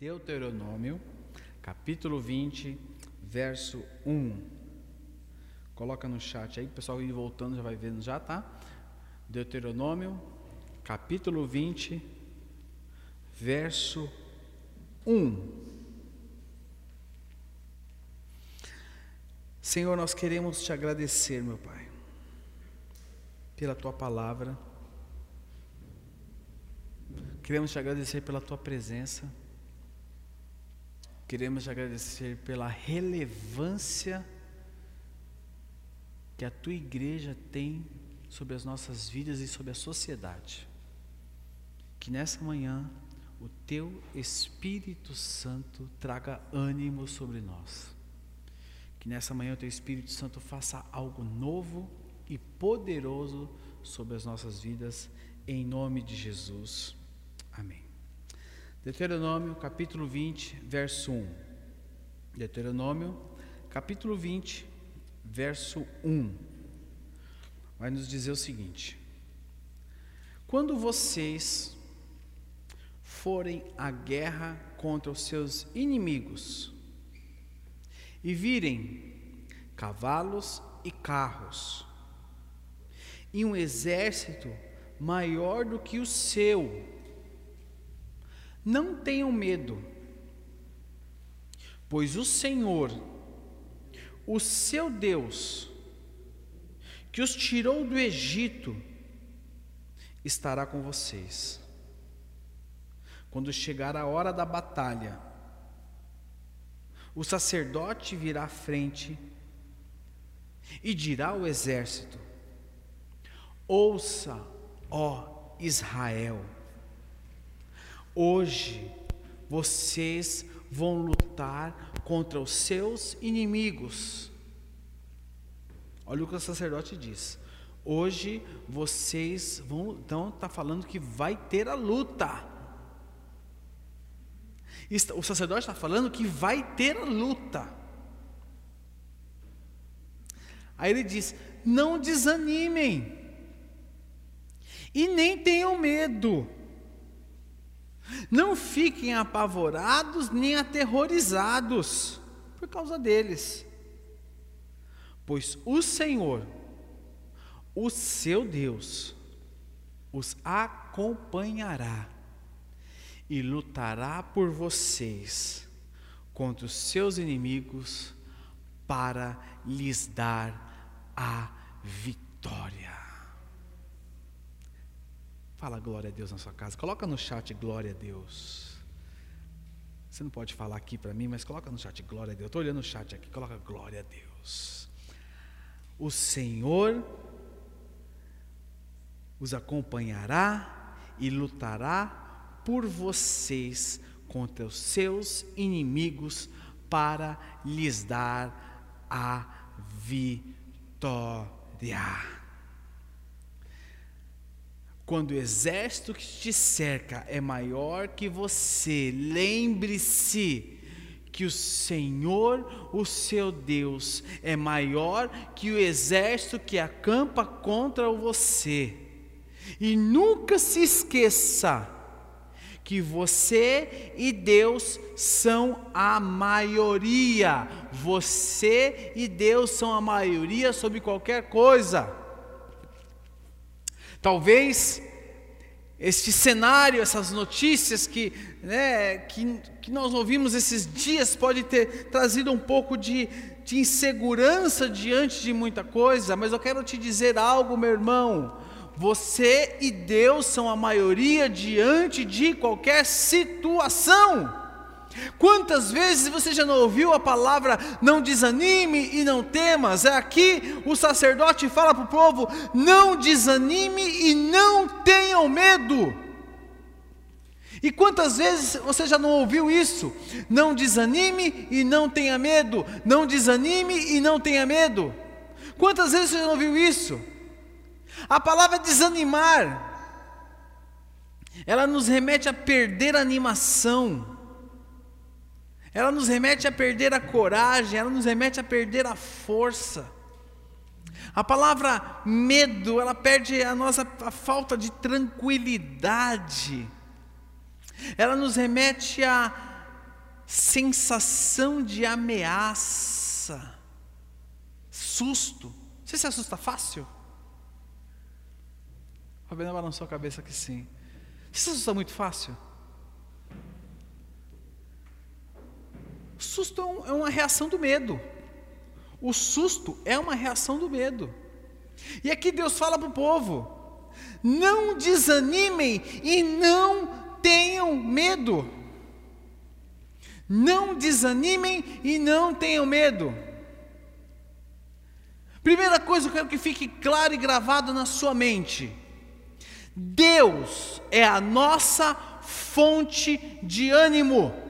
Deuteronômio, capítulo 20, verso 1. Coloca no chat aí, o pessoal ir voltando já vai vendo já, tá? Deuteronômio, capítulo 20, verso 1. Senhor, nós queremos te agradecer, meu Pai, pela tua palavra. Queremos te agradecer pela tua presença. Queremos agradecer pela relevância que a tua igreja tem sobre as nossas vidas e sobre a sociedade. Que nessa manhã o teu Espírito Santo traga ânimo sobre nós. Que nessa manhã o teu Espírito Santo faça algo novo e poderoso sobre as nossas vidas, em nome de Jesus. Amém. Deuteronômio capítulo 20, verso 1. Deuteronômio capítulo 20, verso 1. Vai nos dizer o seguinte: Quando vocês forem à guerra contra os seus inimigos e virem cavalos e carros e um exército maior do que o seu, não tenham medo, pois o Senhor, o seu Deus, que os tirou do Egito, estará com vocês. Quando chegar a hora da batalha, o sacerdote virá à frente e dirá ao exército: Ouça, ó Israel, Hoje vocês vão lutar contra os seus inimigos. Olha o que o sacerdote diz. Hoje vocês vão, então está falando que vai ter a luta. O sacerdote está falando que vai ter a luta. Aí ele diz: não desanimem e nem tenham medo. Não fiquem apavorados nem aterrorizados por causa deles, pois o Senhor, o seu Deus, os acompanhará e lutará por vocês contra os seus inimigos para lhes dar a vitória. Fala glória a Deus na sua casa. Coloca no chat glória a Deus. Você não pode falar aqui para mim, mas coloca no chat glória a Deus. Estou olhando o chat aqui. Coloca glória a Deus. O Senhor os acompanhará e lutará por vocês contra os seus inimigos para lhes dar a vitória. Quando o exército que te cerca é maior que você, lembre-se que o Senhor, o seu Deus, é maior que o exército que acampa contra você. E nunca se esqueça que você e Deus são a maioria. Você e Deus são a maioria sobre qualquer coisa. Talvez este cenário, essas notícias que, né, que, que nós ouvimos esses dias pode ter trazido um pouco de, de insegurança diante de muita coisa, mas eu quero te dizer algo, meu irmão. Você e Deus são a maioria diante de qualquer situação. Quantas vezes você já não ouviu a palavra não desanime e não temas? É aqui o sacerdote fala para o povo: não desanime e não tenham medo. E quantas vezes você já não ouviu isso? Não desanime e não tenha medo. Não desanime e não tenha medo. Quantas vezes você já não ouviu isso? A palavra desanimar, ela nos remete a perder a animação, ela nos remete a perder a coragem, ela nos remete a perder a força. A palavra medo, ela perde a nossa a falta de tranquilidade. Ela nos remete à sensação de ameaça, susto. Você se assusta fácil? Fabiana balançou a cabeça que sim. Você se assusta muito fácil? Susto é, é uma reação do medo. O susto é uma reação do medo. E aqui Deus fala para o povo: não desanimem e não tenham medo. Não desanimem e não tenham medo. Primeira coisa, eu quero que fique claro e gravado na sua mente: Deus é a nossa fonte de ânimo.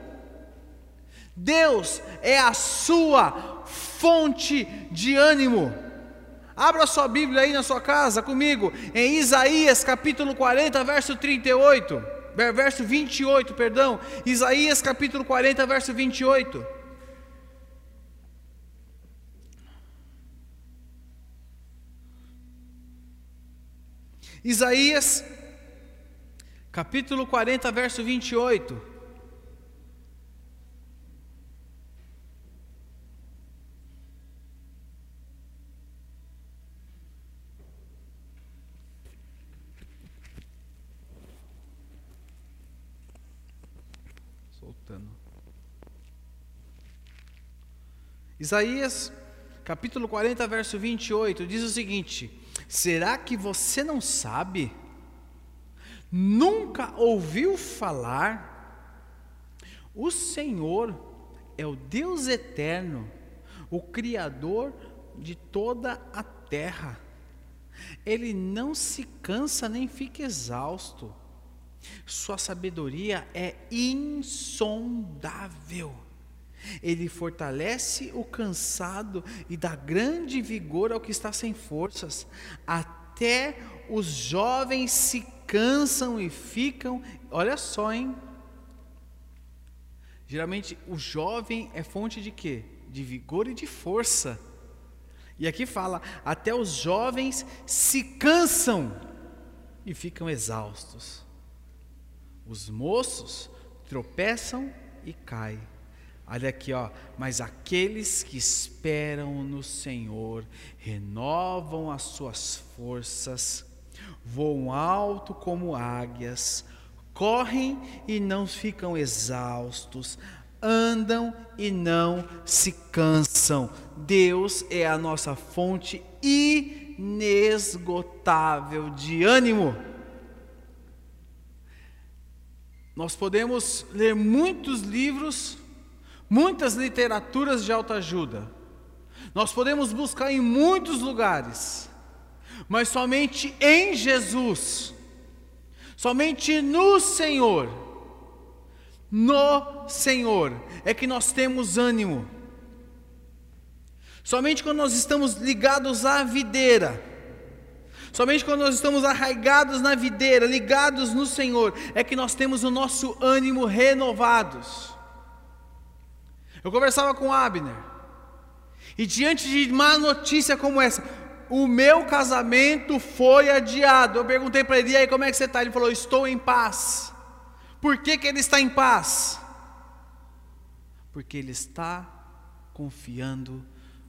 Deus é a sua fonte de ânimo. Abra sua Bíblia aí na sua casa comigo, em Isaías capítulo 40, verso 38 verso 28, perdão, Isaías capítulo 40, verso 28. Isaías capítulo 40, verso 28. Isaías, capítulo 40, verso 28, diz o seguinte: Será que você não sabe? Nunca ouviu falar? O Senhor é o Deus eterno, o Criador de toda a terra. Ele não se cansa nem fica exausto. Sua sabedoria é insondável. Ele fortalece o cansado e dá grande vigor ao que está sem forças. Até os jovens se cansam e ficam. Olha só, hein? Geralmente o jovem é fonte de quê? De vigor e de força. E aqui fala: até os jovens se cansam e ficam exaustos. Os moços tropeçam e caem Olha aqui, ó. Mas aqueles que esperam no Senhor renovam as suas forças, voam alto como águias, correm e não ficam exaustos, andam e não se cansam. Deus é a nossa fonte inesgotável de ânimo. Nós podemos ler muitos livros muitas literaturas de autoajuda. Nós podemos buscar em muitos lugares, mas somente em Jesus, somente no Senhor, no Senhor é que nós temos ânimo. Somente quando nós estamos ligados à videira, somente quando nós estamos arraigados na videira, ligados no Senhor, é que nós temos o nosso ânimo renovados. Eu conversava com Abner, e diante de má notícia como essa, o meu casamento foi adiado. Eu perguntei para ele, e aí como é que você está? Ele falou, estou em paz. Por que, que ele está em paz? Porque ele está confiando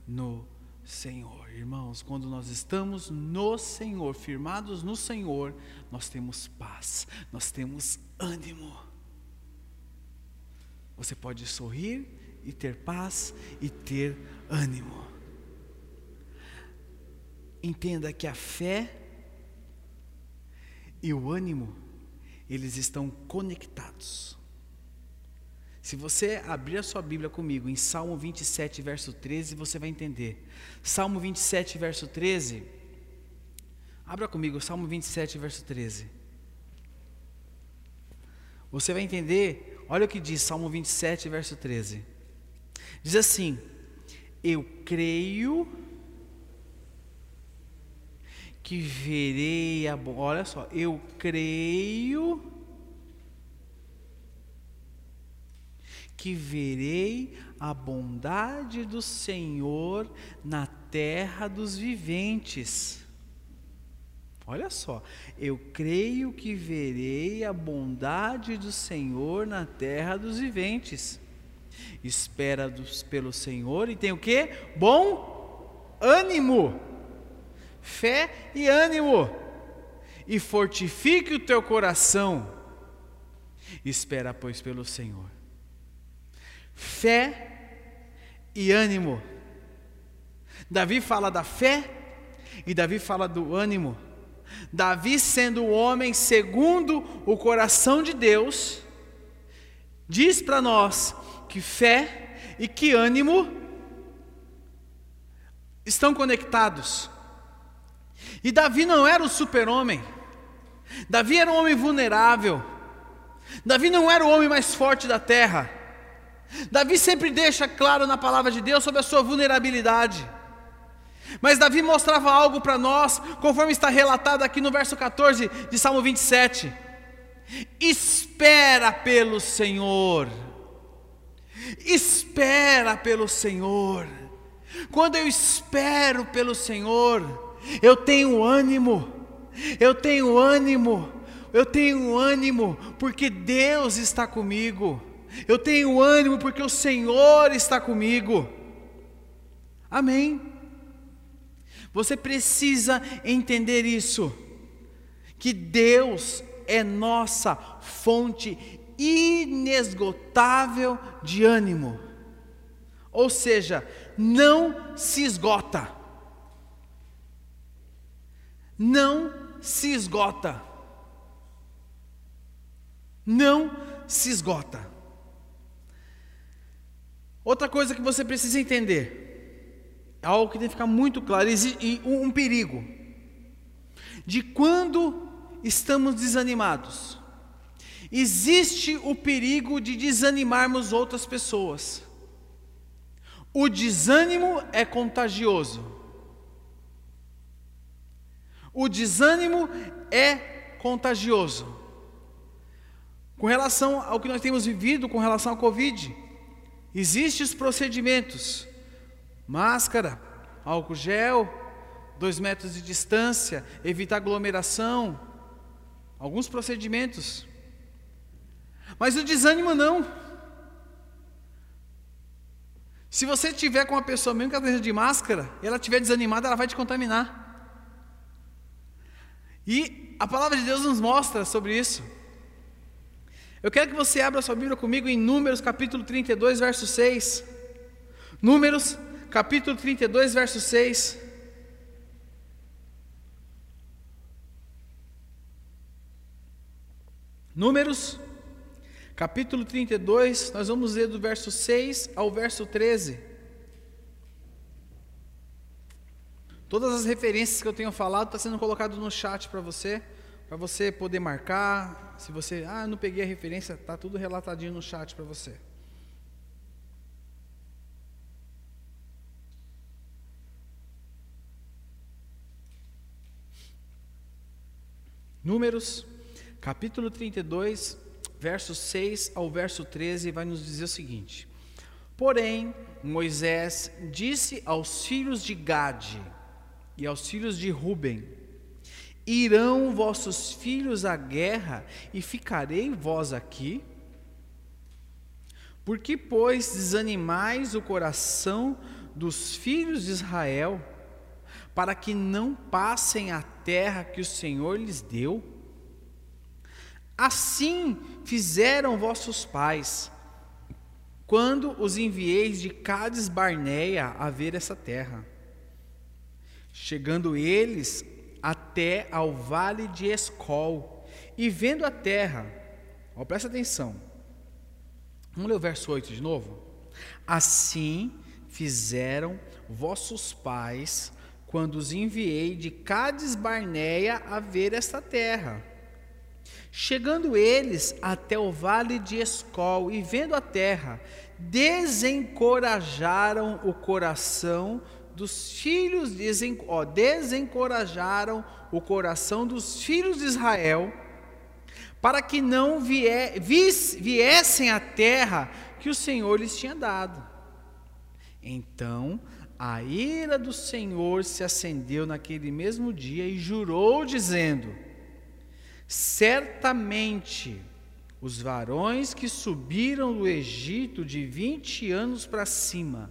no Senhor. Irmãos, quando nós estamos no Senhor, firmados no Senhor, nós temos paz, nós temos ânimo. Você pode sorrir e ter paz e ter ânimo. Entenda que a fé e o ânimo, eles estão conectados. Se você abrir a sua Bíblia comigo em Salmo 27, verso 13, você vai entender. Salmo 27, verso 13. Abra comigo, Salmo 27, verso 13. Você vai entender, olha o que diz Salmo 27, verso 13. Diz assim: Eu creio que verei a. Olha só, eu creio que verei a bondade do Senhor na terra dos viventes. Olha só, eu creio que verei a bondade do Senhor na terra dos viventes. Espera dos, pelo Senhor e tem o que? Bom ânimo, fé e ânimo, e fortifique o teu coração. Espera, pois, pelo Senhor fé e ânimo. Davi fala da fé e Davi fala do ânimo. Davi, sendo o homem segundo o coração de Deus, diz para nós que fé e que ânimo estão conectados. E Davi não era o super-homem, Davi era um homem vulnerável, Davi não era o homem mais forte da terra. Davi sempre deixa claro na palavra de Deus sobre a sua vulnerabilidade. Mas Davi mostrava algo para nós, conforme está relatado aqui no verso 14 de Salmo 27. Espera pelo Senhor. Espera pelo Senhor. Quando eu espero pelo Senhor, eu tenho ânimo. Eu tenho ânimo. Eu tenho ânimo porque Deus está comigo. Eu tenho ânimo porque o Senhor está comigo. Amém. Você precisa entender isso, que Deus é nossa fonte inesgotável de ânimo. Ou seja, não se esgota. Não se esgota. Não se esgota. Outra coisa que você precisa entender, é algo que tem que ficar muito claro, e um perigo de quando estamos desanimados. Existe o perigo de desanimarmos outras pessoas. O desânimo é contagioso. O desânimo é contagioso. Com relação ao que nós temos vivido com relação à Covid, Existem os procedimentos: máscara, álcool gel, dois metros de distância, evitar aglomeração, alguns procedimentos. Mas o desânimo não. Se você tiver com uma pessoa mesmo que esteja de máscara, ela estiver desanimada, ela vai te contaminar. E a palavra de Deus nos mostra sobre isso. Eu quero que você abra sua Bíblia comigo em Números capítulo 32, verso 6. Números capítulo 32, verso 6. Números capítulo 32, nós vamos ler do verso 6 ao verso 13. Todas as referências que eu tenho falado estão tá sendo colocado no chat para você para você poder marcar. Se você, ah, não peguei a referência, está tudo relatadinho no chat para você. Números, capítulo 32, versos 6 ao verso 13, vai nos dizer o seguinte: Porém, Moisés disse aos filhos de Gade e aos filhos de Ruben: Irão vossos filhos à guerra e ficarei vós aqui? Por que, pois, desanimais o coração dos filhos de Israel, para que não passem a terra que o Senhor lhes deu? Assim fizeram vossos pais, quando os envieis de Cades Barneia a ver essa terra. Chegando eles até ao vale de Escol, e vendo a terra, ó, presta atenção, vamos ler o verso 8 de novo? Assim fizeram vossos pais, quando os enviei de Cades Barneia a ver esta terra. Chegando eles até o vale de Escol e vendo a terra, desencorajaram o coração dos filhos, desen, ó, desencorajaram o coração dos filhos de Israel, para que não vier, vis, viessem à terra que o Senhor lhes tinha dado. Então a ira do Senhor se acendeu naquele mesmo dia e jurou, dizendo: Certamente os varões que subiram do Egito de vinte anos para cima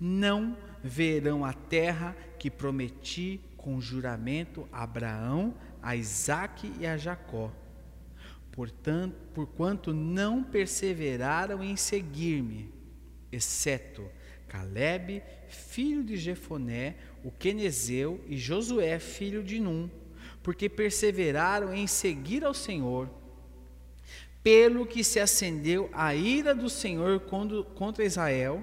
não verão a terra que prometi com juramento a Abraão, a Isaque e a Jacó. Portanto, porquanto não perseveraram em seguir-me, exceto Caleb, filho de Jefoné, o Quenezeu, e Josué, filho de Num, porque perseveraram em seguir ao Senhor, pelo que se acendeu a ira do Senhor contra Israel,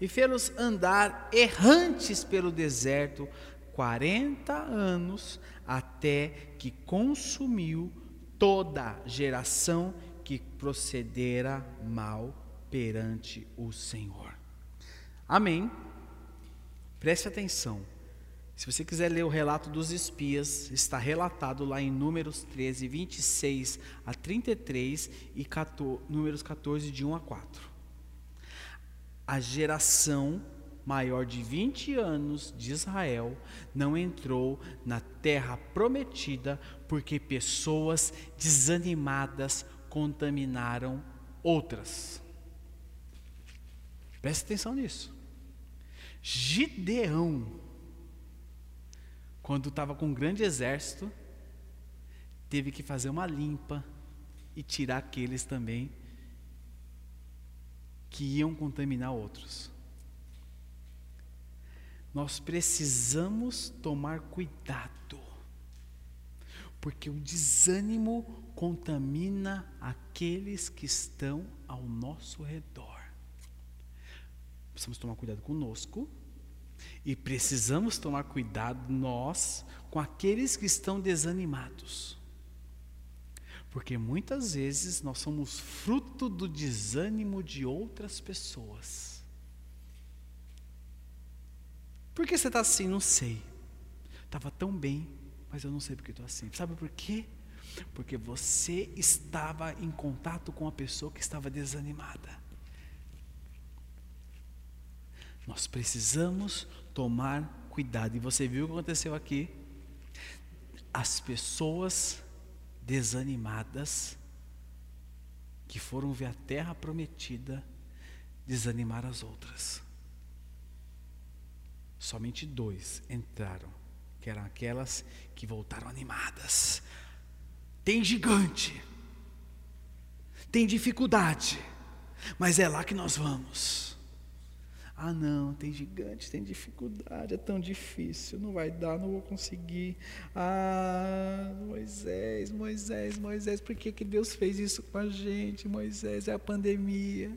e fê-los andar errantes pelo deserto quarenta anos, até que consumiu toda geração que procedera mal perante o Senhor. Amém. Preste atenção. Se você quiser ler o relato dos espias, está relatado lá em Números 13, 26 a 33 e 14, Números 14, de 1 a 4. A geração maior de 20 anos de Israel não entrou na terra prometida porque pessoas desanimadas contaminaram outras. Preste atenção nisso. Gideão, quando estava com um grande exército, teve que fazer uma limpa e tirar aqueles também que iam contaminar outros. Nós precisamos tomar cuidado, porque o desânimo contamina aqueles que estão ao nosso redor. Precisamos tomar cuidado conosco e precisamos tomar cuidado nós com aqueles que estão desanimados. Porque muitas vezes nós somos fruto do desânimo de outras pessoas. Por que você está assim? Não sei. Estava tão bem, mas eu não sei porque estou assim. Sabe por quê? Porque você estava em contato com a pessoa que estava desanimada. Nós precisamos tomar cuidado. E você viu o que aconteceu aqui? As pessoas desanimadas que foram ver a terra prometida desanimar as outras. Somente dois entraram, que eram aquelas que voltaram animadas. Tem gigante, tem dificuldade, mas é lá que nós vamos. Ah, não, tem gigante, tem dificuldade, é tão difícil, não vai dar, não vou conseguir. Ah, Moisés, Moisés, Moisés, por que, que Deus fez isso com a gente? Moisés, é a pandemia.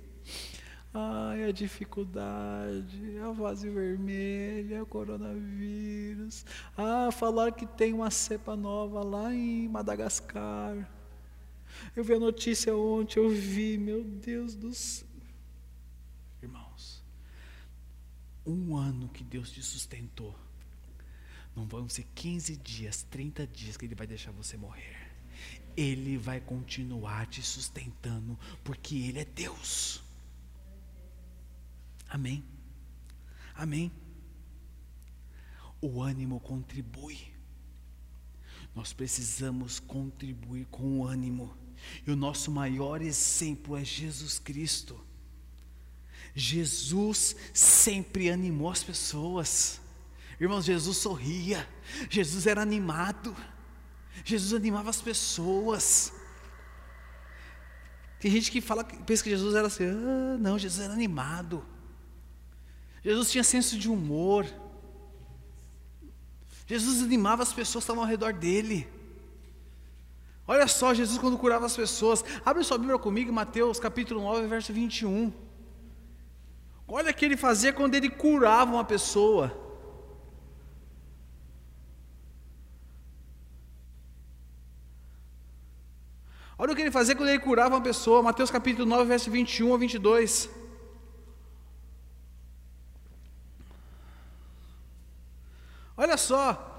Ah, é a dificuldade, a vase vermelha, é o coronavírus. Ah, falaram que tem uma cepa nova lá em Madagascar. Eu vi a notícia ontem, eu vi, meu Deus do céu. Um ano que Deus te sustentou. Não vão ser 15 dias, 30 dias que Ele vai deixar você morrer. Ele vai continuar te sustentando, porque Ele é Deus. Amém. Amém. O ânimo contribui. Nós precisamos contribuir com o ânimo. E o nosso maior exemplo é Jesus Cristo. Jesus sempre animou as pessoas. Irmãos, Jesus sorria, Jesus era animado, Jesus animava as pessoas. Tem gente que fala, pensa que Jesus era assim, ah, não, Jesus era animado. Jesus tinha senso de humor. Jesus animava as pessoas que estavam ao redor dele. Olha só, Jesus quando curava as pessoas. Abre sua Bíblia comigo, Mateus capítulo 9, verso 21. Olha o que ele fazia quando ele curava uma pessoa. Olha o que ele fazia quando ele curava uma pessoa, Mateus capítulo 9, verso 21 a 22. Olha só.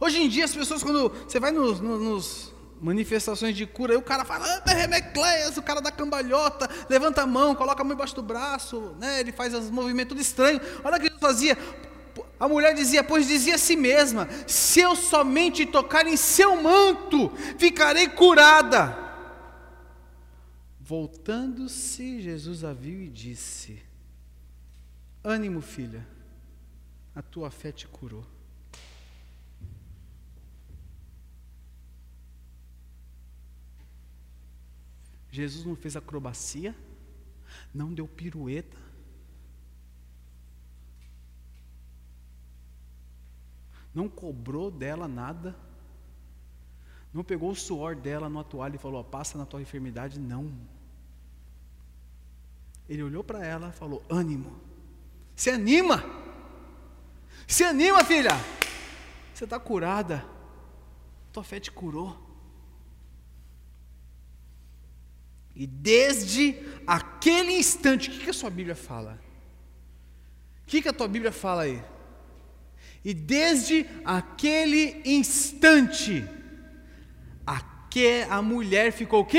Hoje em dia as pessoas quando você vai nos, nos, nos manifestações de cura, aí o cara fala, ah, Remecleias, o cara da cambalhota, levanta a mão, coloca a mão embaixo do braço, né? ele faz os movimentos tudo estranho. Olha o que ele fazia. A mulher dizia, pois dizia a si mesma: se eu somente tocar em seu manto, ficarei curada. Voltando-se, Jesus a viu e disse: Ânimo, filha, a tua fé te curou. Jesus não fez acrobacia, não deu pirueta, não cobrou dela nada, não pegou o suor dela no toalha e falou: passa na tua enfermidade, não. Ele olhou para ela e falou: ânimo, se anima, se anima, filha, você está curada, tua fé te curou. E desde aquele instante, o que, que a sua Bíblia fala? O que, que a tua Bíblia fala aí? E desde aquele instante, a, mulher ficou o quê?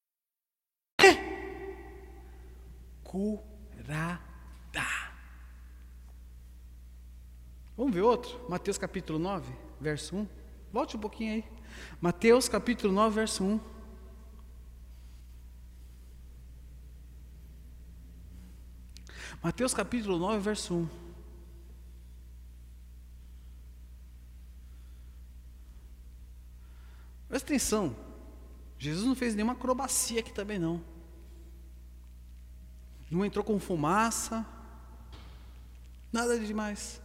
Curada. Vamos ver outro? Mateus capítulo 9, verso 1. Volte um pouquinho aí. Mateus capítulo 9, verso 1. Mateus capítulo 9, verso 1. Presta atenção. Jesus não fez nenhuma acrobacia aqui também não. Não entrou com fumaça. Nada de demais.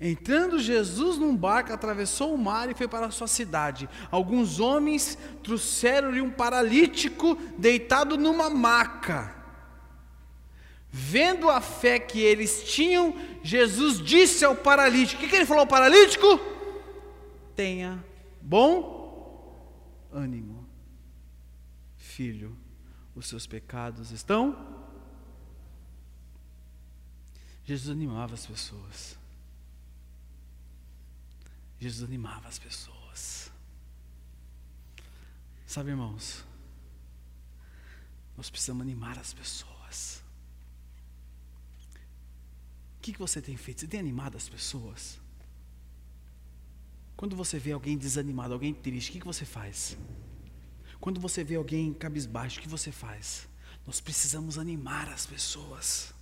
Entrando Jesus num barco, atravessou o mar e foi para a sua cidade. Alguns homens trouxeram-lhe um paralítico deitado numa maca. Vendo a fé que eles tinham, Jesus disse ao paralítico: O que, que ele falou ao paralítico? Tenha bom ânimo, filho, os seus pecados estão. Jesus animava as pessoas. Jesus animava as pessoas. Sabe, irmãos, nós precisamos animar as pessoas. O que, que você tem feito? Você tem animado as pessoas? Quando você vê alguém desanimado, alguém triste, o que, que você faz? Quando você vê alguém cabisbaixo, o que você faz? Nós precisamos animar as pessoas.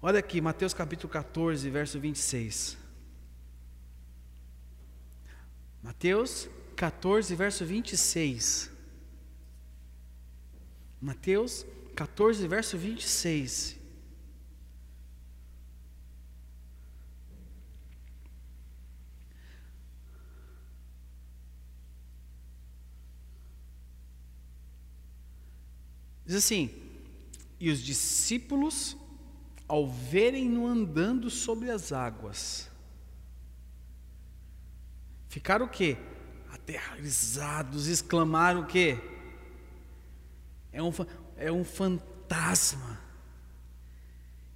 Olha aqui, Mateus capítulo 14, verso 26. Mateus 14, verso 26. Mateus 14, verso 26. Diz assim: E os discípulos, ao verem-no andando sobre as águas, ficaram o quê? Aterrorizados, exclamaram o quê? É um, é um fantasma.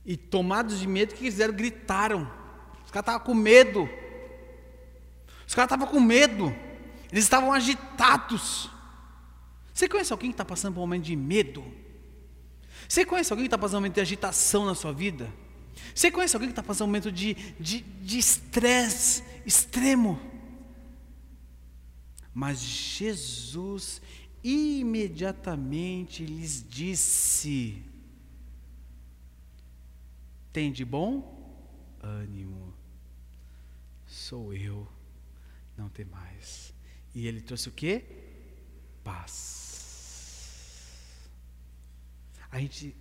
E tomados de medo, o que fizeram? Gritaram. Os caras estavam com medo. Os caras estavam com medo. Eles estavam agitados. Você conhece alguém que está passando por um momento de medo? Você conhece alguém que está passando um momento de agitação na sua vida? Você conhece alguém que está passando um momento de estresse de, de extremo? Mas Jesus imediatamente lhes disse: Tem de bom ânimo, sou eu, não tem mais. E ele trouxe o quê? Paz. A gente,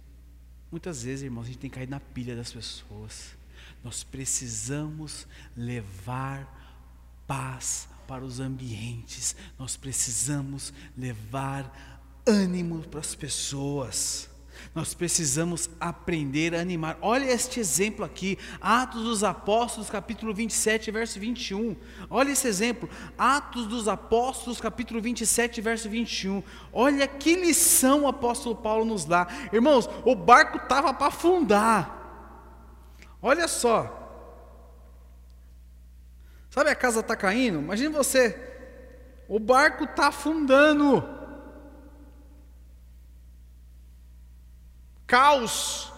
muitas vezes, irmãos, a gente tem caído na pilha das pessoas. Nós precisamos levar paz para os ambientes, nós precisamos levar ânimo para as pessoas. Nós precisamos aprender a animar. Olha este exemplo aqui, Atos dos Apóstolos, capítulo 27, verso 21. Olha esse exemplo, Atos dos Apóstolos, capítulo 27, verso 21. Olha que lição o apóstolo Paulo nos dá. Irmãos, o barco estava para afundar. Olha só. Sabe a casa está caindo? Imagine você, o barco está afundando. Caos.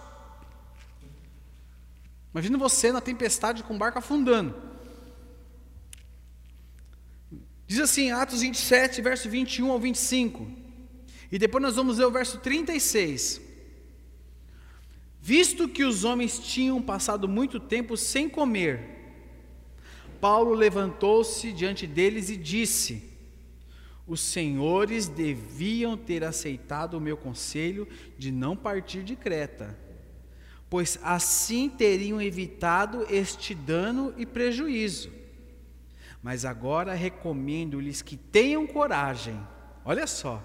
Imagine você na tempestade com o barco afundando. Diz assim, Atos 27, verso 21 ao 25. E depois nós vamos ler o verso 36. Visto que os homens tinham passado muito tempo sem comer, Paulo levantou-se diante deles e disse: Os senhores deviam ter aceitado o meu conselho de não partir de Creta, pois assim teriam evitado este dano e prejuízo. Mas agora recomendo-lhes que tenham coragem. Olha só,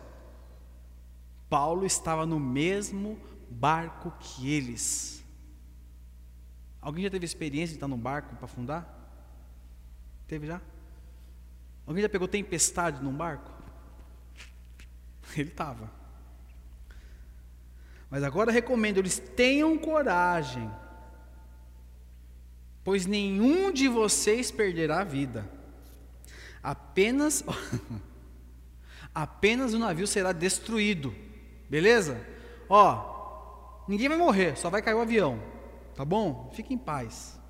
Paulo estava no mesmo barco que eles. Alguém já teve experiência de estar num barco para afundar? Teve já? Alguém já pegou tempestade num barco? Ele estava. Mas agora recomendo, eles tenham coragem, pois nenhum de vocês perderá a vida. Apenas apenas o navio será destruído. Beleza? Ó, ninguém vai morrer, só vai cair o avião. Tá bom? Fique em paz.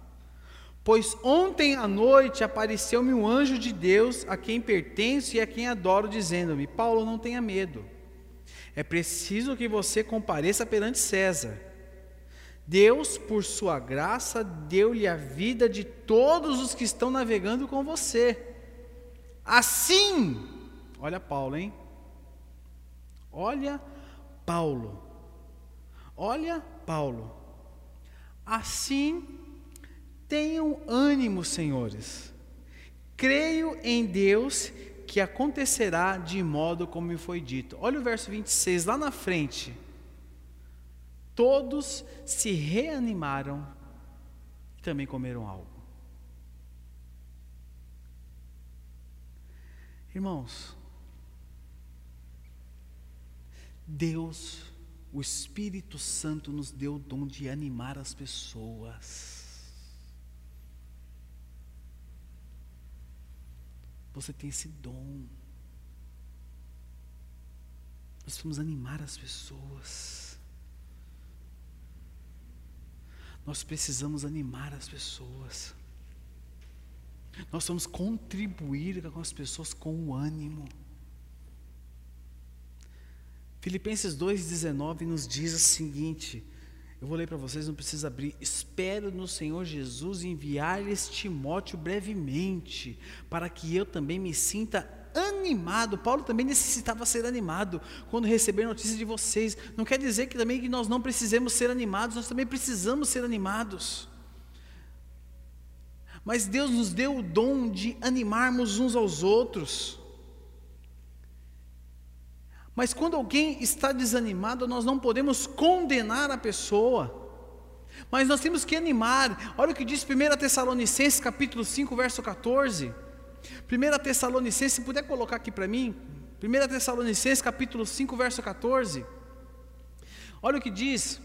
Pois ontem à noite apareceu-me um anjo de Deus a quem pertenço e a quem adoro, dizendo-me: Paulo, não tenha medo. É preciso que você compareça perante César. Deus, por sua graça, deu-lhe a vida de todos os que estão navegando com você. Assim, olha Paulo, hein? Olha Paulo. Olha Paulo. Assim Tenham ânimo, senhores. Creio em Deus que acontecerá de modo como me foi dito. Olha o verso 26 lá na frente. Todos se reanimaram e também comeram algo. Irmãos, Deus, o Espírito Santo nos deu o dom de animar as pessoas. Você tem esse dom. Nós vamos animar as pessoas. Nós precisamos animar as pessoas. Nós vamos contribuir com as pessoas com o ânimo. Filipenses 2,19 nos diz o seguinte: eu vou ler para vocês, não precisa abrir. Espero no Senhor Jesus enviar-lhes Timóteo brevemente, para que eu também me sinta animado. Paulo também necessitava ser animado quando receber notícias de vocês. Não quer dizer que também que nós não precisemos ser animados, nós também precisamos ser animados. Mas Deus nos deu o dom de animarmos uns aos outros. Mas quando alguém está desanimado, nós não podemos condenar a pessoa. Mas nós temos que animar. Olha o que diz 1 Tessalonicenses capítulo 5, verso 14. 1 Tessalonicenses, se puder colocar aqui para mim. 1 Tessalonicenses capítulo 5, verso 14. Olha o que diz.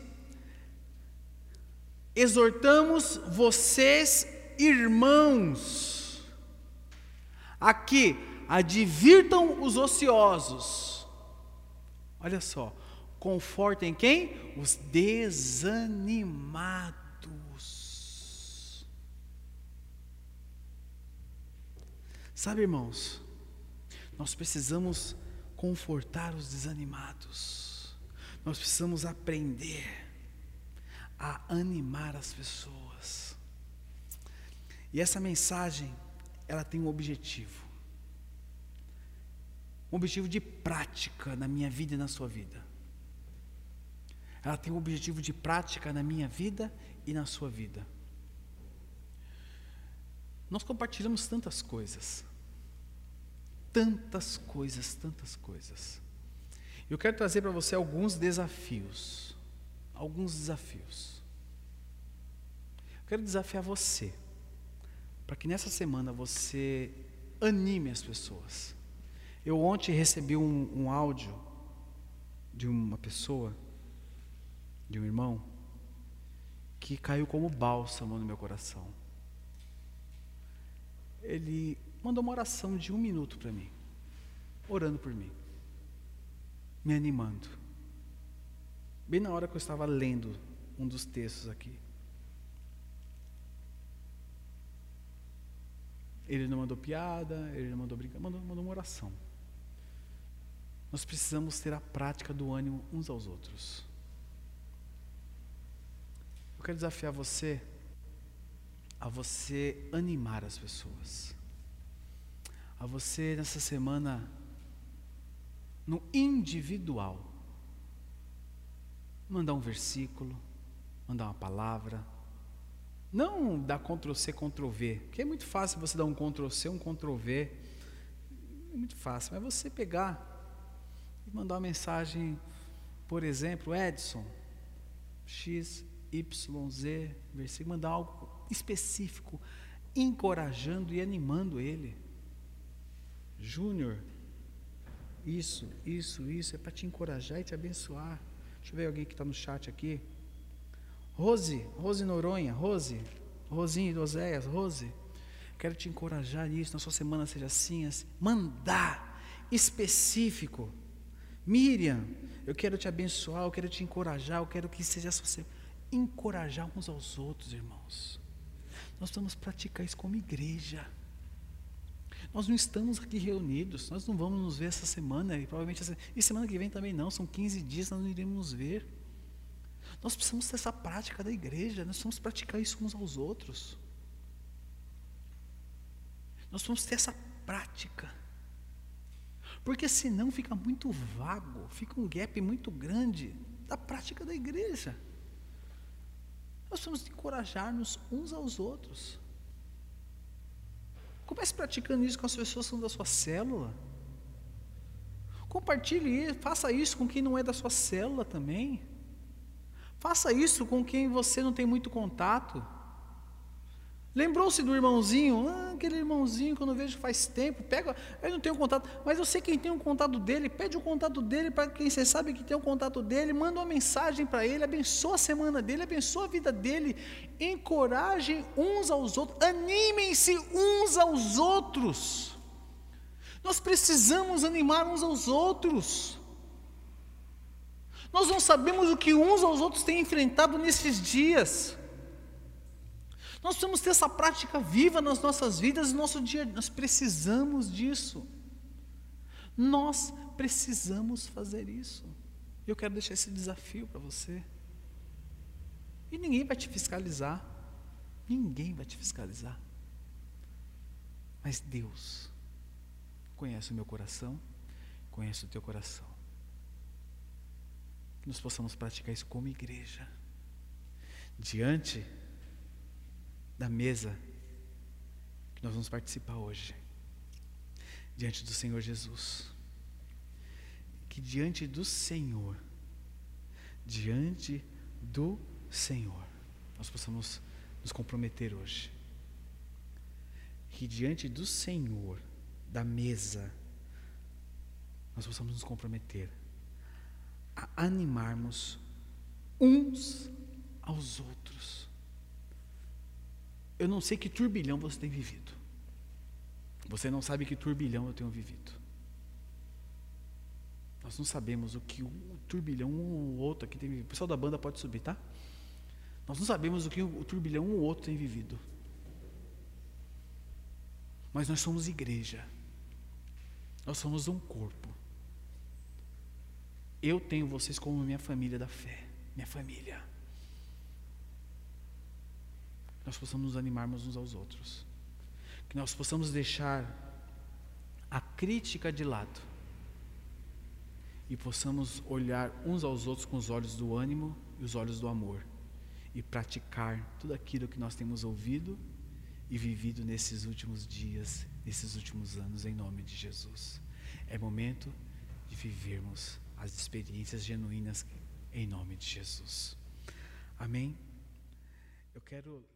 Exortamos vocês, irmãos, aqui advirtam os ociosos Olha só, confortem quem? Os desanimados. Sabe, irmãos, nós precisamos confortar os desanimados. Nós precisamos aprender a animar as pessoas. E essa mensagem, ela tem um objetivo. Um objetivo de prática na minha vida e na sua vida. Ela tem um objetivo de prática na minha vida e na sua vida. Nós compartilhamos tantas coisas. Tantas coisas, tantas coisas. Eu quero trazer para você alguns desafios. Alguns desafios. Eu quero desafiar você para que nessa semana você anime as pessoas. Eu ontem recebi um, um áudio de uma pessoa, de um irmão, que caiu como bálsamo no meu coração. Ele mandou uma oração de um minuto para mim, orando por mim, me animando. Bem na hora que eu estava lendo um dos textos aqui. Ele não mandou piada, ele não mandou brincadeira, mandou, mandou uma oração. Nós precisamos ter a prática do ânimo uns aos outros. Eu quero desafiar você a você animar as pessoas. A você nessa semana, no individual, mandar um versículo, mandar uma palavra, não dar Ctrl C, Ctrl V, porque é muito fácil você dar um Ctrl C, um Ctrl V. É muito fácil, mas você pegar e mandar uma mensagem, por exemplo, Edson, X, Y, Z, versículo, mandar algo específico, encorajando e animando ele. Júnior, isso, isso, isso, é para te encorajar e te abençoar. Deixa eu ver alguém que está no chat aqui. Rose, Rose Noronha, Rose, Rosinho de Oséias, Rose, quero te encorajar nisso, na sua semana seja assim, assim, mandar, específico. Miriam, eu quero te abençoar, eu quero te encorajar, eu quero que seja você encorajar uns aos outros, irmãos. Nós vamos praticar isso como igreja. Nós não estamos aqui reunidos, nós não vamos nos ver essa semana, e provavelmente essa, e semana que vem também não, são 15 dias, nós não iremos nos ver. Nós precisamos ter essa prática da igreja, nós precisamos praticar isso uns aos outros. Nós precisamos ter essa prática. Porque senão fica muito vago, fica um gap muito grande da prática da igreja. Nós precisamos encorajar-nos uns aos outros. Comece praticando isso com as pessoas que são da sua célula. Compartilhe, faça isso com quem não é da sua célula também. Faça isso com quem você não tem muito contato. Lembrou-se do irmãozinho? Ah, aquele irmãozinho que eu não vejo faz tempo. Pega, eu não tenho contato, mas eu sei quem tem o um contato dele. Pede o contato dele para quem você sabe que tem o um contato dele. Manda uma mensagem para ele. Abençoa a semana dele, abençoa a vida dele. Encorajem uns aos outros. Animem-se uns aos outros. Nós precisamos animar uns aos outros. Nós não sabemos o que uns aos outros têm enfrentado nesses dias. Nós precisamos ter essa prática viva nas nossas vidas, no nosso dia. Nós precisamos disso. Nós precisamos fazer isso. Eu quero deixar esse desafio para você. E ninguém vai te fiscalizar. Ninguém vai te fiscalizar. Mas Deus conhece o meu coração, conhece o teu coração que nós possamos praticar isso como igreja. Diante da mesa que nós vamos participar hoje, diante do Senhor Jesus. Que diante do Senhor, diante do Senhor, nós possamos nos comprometer hoje. Que diante do Senhor, da mesa, nós possamos nos comprometer a animarmos uns aos outros. Eu não sei que turbilhão você tem vivido. Você não sabe que turbilhão eu tenho vivido. Nós não sabemos o que o turbilhão um ou outro aqui tem vivido. O pessoal da banda pode subir, tá? Nós não sabemos o que o turbilhão um ou outro tem vivido. Mas nós somos igreja. Nós somos um corpo. Eu tenho vocês como minha família da fé, minha família. Nós possamos nos animarmos uns aos outros. Que nós possamos deixar a crítica de lado e possamos olhar uns aos outros com os olhos do ânimo e os olhos do amor e praticar tudo aquilo que nós temos ouvido e vivido nesses últimos dias, nesses últimos anos, em nome de Jesus. É momento de vivermos as experiências genuínas em nome de Jesus. Amém? Eu quero.